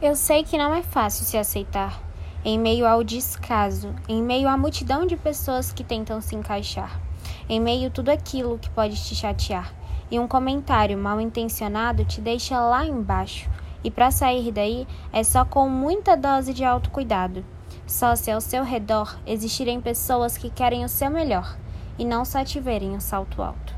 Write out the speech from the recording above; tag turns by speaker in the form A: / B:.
A: Eu sei que não é fácil se aceitar, em meio ao descaso, em meio à multidão de pessoas que tentam se encaixar, em meio a tudo aquilo que pode te chatear, e um comentário mal intencionado te deixa lá embaixo. E para sair daí é só com muita dose de autocuidado. Só se ao seu redor existirem pessoas que querem o seu melhor e não só te verem o salto alto.